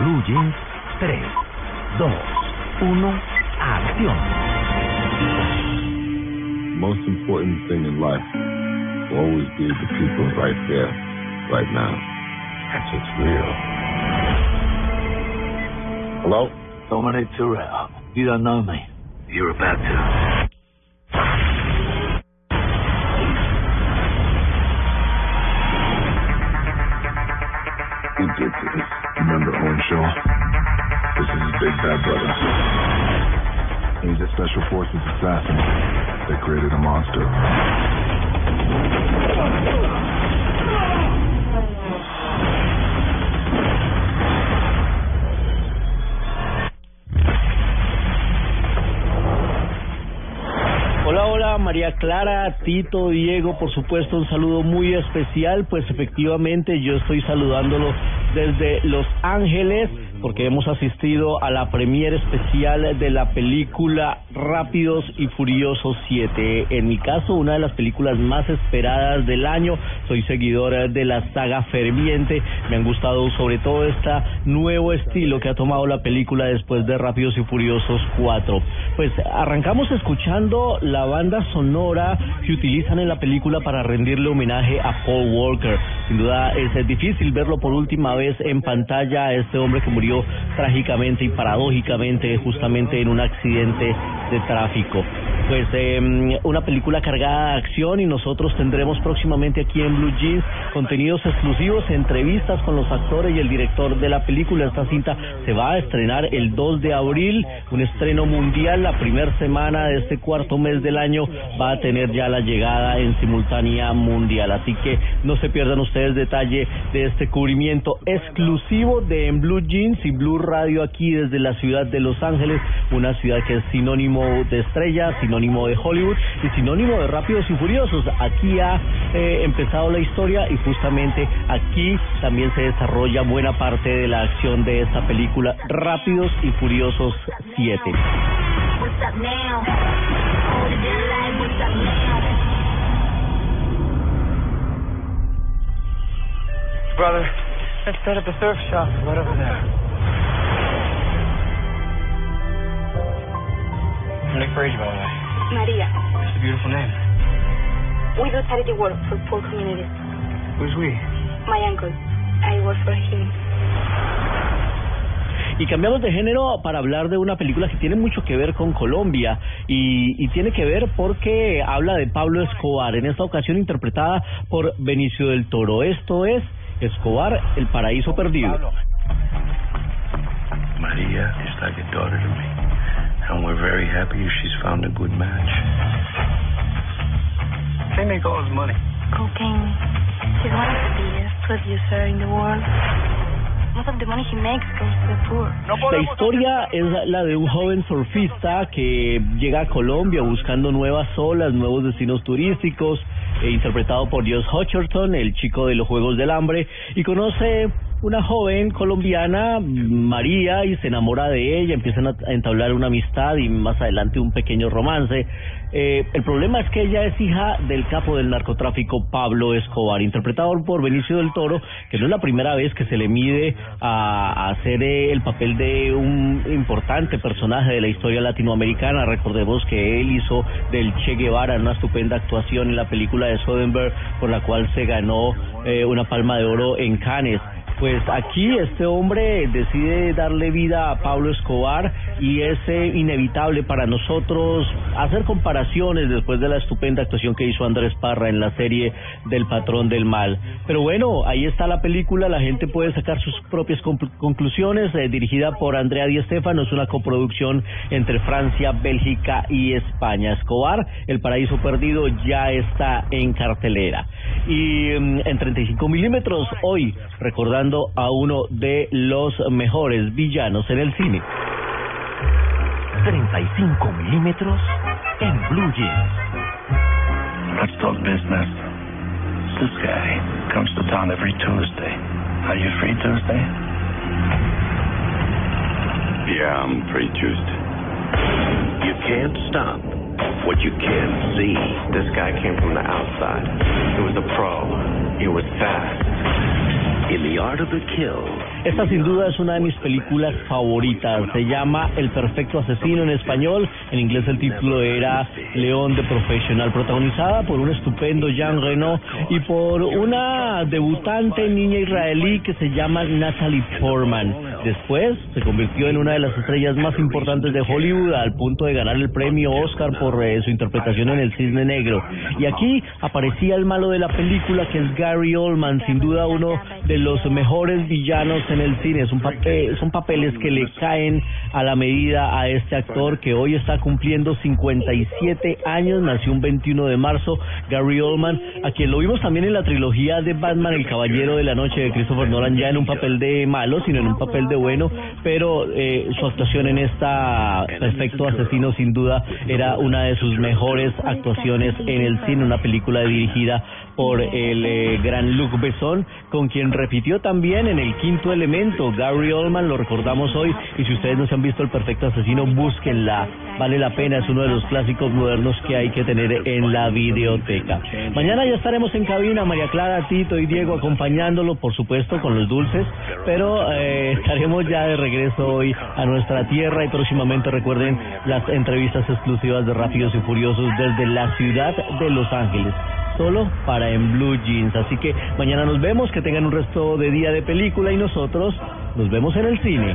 En Blue 3, 2, 1, acción. Most important thing in life will always be the people right there, right now. That's what's real. Hello? Dominic Toretto. You don't know me. You're about to. Hola, hola, María Clara, Tito, Diego, por supuesto, un saludo muy especial, pues efectivamente yo estoy saludándolo desde Los Ángeles porque hemos asistido a la premier especial de la película Rápidos y Furiosos 7. En mi caso, una de las películas más esperadas del año. Soy seguidor de la saga ferviente. Me han gustado sobre todo este nuevo estilo que ha tomado la película después de Rápidos y Furiosos 4. Pues arrancamos escuchando la banda sonora que utilizan en la película para rendirle homenaje a Paul Walker. Sin duda es difícil verlo por última vez en pantalla a este hombre que murió trágicamente y paradójicamente justamente en un accidente de tráfico. Pues eh, una película cargada de acción y nosotros tendremos próximamente aquí en Blue Jeans contenidos exclusivos, entrevistas con los actores y el director de la película. Esta cinta se va a estrenar el 2 de abril, un estreno mundial. La primera semana de este cuarto mes del año va a tener ya la llegada en simultánea mundial. Así que no se pierdan ustedes detalle de este cubrimiento exclusivo de en Blue Jeans y Blue Radio aquí desde la ciudad de Los Ángeles, una ciudad que es sinónimo de estrellas, sinónimo de Hollywood y sinónimo de Rápidos y Furiosos. Aquí ha eh, empezado la historia y justamente aquí también se desarrolla buena parte de la acción de esta película Rápidos y Furiosos 7. Brother, let's set up a surf shop right over there. Nick Brady, by the way. Maria. It's a beautiful name. We do charity work for poor communities. Who's we? My uncle. I work for him. Y cambiamos de género para hablar de una película que tiene mucho que ver con Colombia y, y, tiene que ver porque habla de Pablo Escobar, en esta ocasión interpretada por Benicio del Toro. Esto es Escobar, El Paraíso Perdido. Maria is like a daughter to me, and we're very happy she's found a good match. They make all his money. Cocaine. He's one of the biggest producer in the world. Most of the money he makes goes to the poor. La historia es la de un joven surfista que llega a Colombia buscando nuevas olas, nuevos destinos turísticos, eh, interpretado por Josh Hutcherson, el chico de los Juegos del Hambre, y conoce una joven colombiana, María, y se enamora de ella, empiezan a entablar una amistad y más adelante un pequeño romance. Eh, el problema es que ella es hija del capo del narcotráfico Pablo Escobar, interpretado por Benicio del Toro, que no es la primera vez que se le mide a, hacer eh, el papel de un importante personaje de la historia latinoamericana. Recordemos que él hizo del Che Guevara una estupenda actuación en la película de Soderbergh, por la cual se ganó eh, una palma de oro en Cannes. Pues aquí este hombre decide darle vida a Pablo Escobar y es eh, inevitable para nosotros hacer comparaciones después de la estupenda actuación que hizo Andrés Parra en la serie del Patrón del Mal. Pero bueno, ahí está la película, la gente puede sacar sus propias conclusiones, eh, dirigida por Andrea Di Stefano, es una coproducción entre Francia, Bélgica y España. Escobar, El Paraíso Perdido ya está en cartelera. Y mm, en 35 milímetros, hoy, recordando recordando a uno de los mejores villanos en el cine. 35 milímetros en Blue Jeans. Let's talk business. This guy comes to town every Tuesday. Are you free Tuesday? Yeah, I'm free Tuesday. You can't stop what you can't see. This guy came from the outside. He was a pro. He was fast. In the art of the kill. Esta sin duda es una de mis películas favoritas. Se llama El perfecto asesino en español. En inglés el título era León de Profesional, protagonizada por un estupendo Jean Reno y por una debutante niña israelí que se llama Natalie Portman. Después se convirtió en una de las estrellas más importantes de Hollywood al punto de ganar el premio Oscar por eh, su interpretación en El Cisne Negro. Y aquí aparecía el malo de la película que es Gary Oldman, sin duda uno de los mejores villanos en el cine. Es un papel, son papeles que le caen a la medida a este actor que hoy está cumpliendo 57 años, nació un 21 de marzo, Gary Oldman, a quien lo vimos también en la trilogía de Batman, El Caballero de la Noche de Christopher Nolan, ya en un papel de malo, sino en un papel de bueno, pero eh, su actuación en esta Perfecto Asesino sin duda era una de sus mejores actuaciones en el cine, una película dirigida por el eh, gran Luc Besson, con quien repitió también en el quinto elemento. Gary Oldman, lo recordamos hoy, y si ustedes no se han visto El Perfecto Asesino, búsquenla. Vale la pena, es uno de los clásicos modernos que hay que tener en la videoteca. Mañana ya estaremos en cabina, María Clara, Tito y Diego acompañándolo, por supuesto, con los dulces, pero eh, estaremos ya de regreso hoy a nuestra tierra y próximamente recuerden las entrevistas exclusivas de Rápidos y Furiosos desde la ciudad de Los Ángeles solo para en Blue Jeans. Así que mañana nos vemos, que tengan un resto de día de película y nosotros nos vemos en el cine.